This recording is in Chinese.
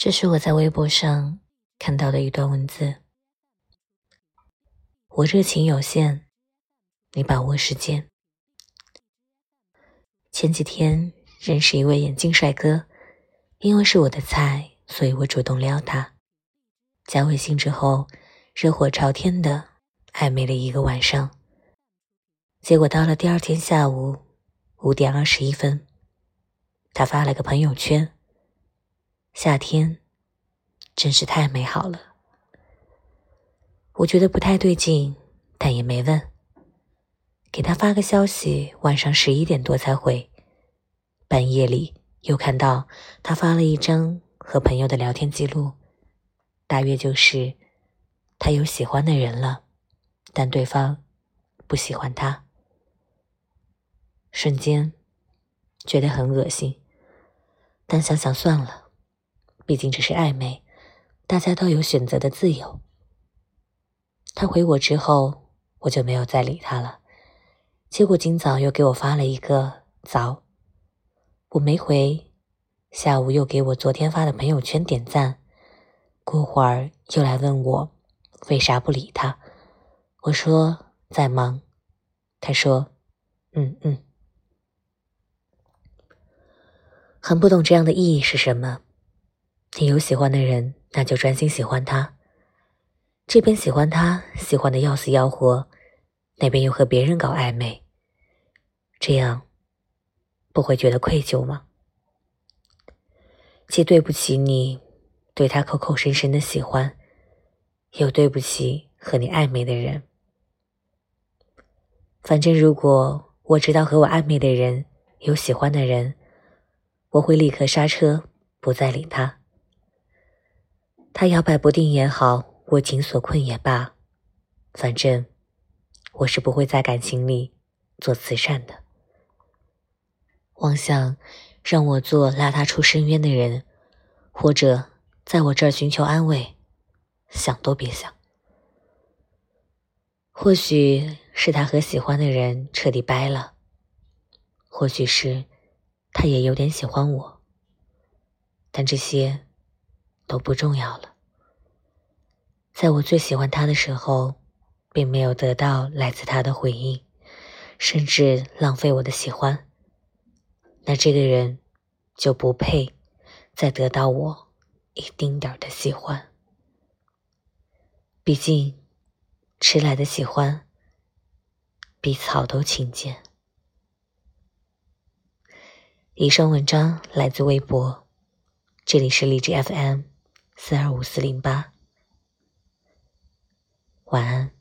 这是我在微博上看到的一段文字。我热情有限，你把握时间。前几天认识一位眼镜帅哥，因为是我的菜，所以我主动撩他。加微信之后，热火朝天的暧昧了一个晚上。结果到了第二天下午五点二十一分，他发了个朋友圈。夏天真是太美好了，我觉得不太对劲，但也没问。给他发个消息，晚上十一点多才回。半夜里又看到他发了一张和朋友的聊天记录，大约就是他有喜欢的人了，但对方不喜欢他。瞬间觉得很恶心，但想想算了。毕竟只是暧昧，大家都有选择的自由。他回我之后，我就没有再理他了。结果今早又给我发了一个早，我没回。下午又给我昨天发的朋友圈点赞，过会儿又来问我为啥不理他。我说在忙，他说嗯嗯，很不懂这样的意义是什么。你有喜欢的人，那就专心喜欢他。这边喜欢他，喜欢的要死要活，那边又和别人搞暧昧，这样不会觉得愧疚吗？既对不起你对他口口声声的喜欢，又对不起和你暧昧的人。反正如果我知道和我暧昧的人有喜欢的人，我会立刻刹车，不再理他。他摇摆不定也好，我情所困也罢，反正我是不会在感情里做慈善的。妄想让我做拉他出深渊的人，或者在我这儿寻求安慰，想都别想。或许是他和喜欢的人彻底掰了，或许是他也有点喜欢我，但这些。都不重要了。在我最喜欢他的时候，并没有得到来自他的回应，甚至浪费我的喜欢，那这个人就不配再得到我一丁点儿的喜欢。毕竟，迟来的喜欢比草都亲贱。以上文章来自微博，这里是荔枝 FM。四二五四零八，晚安。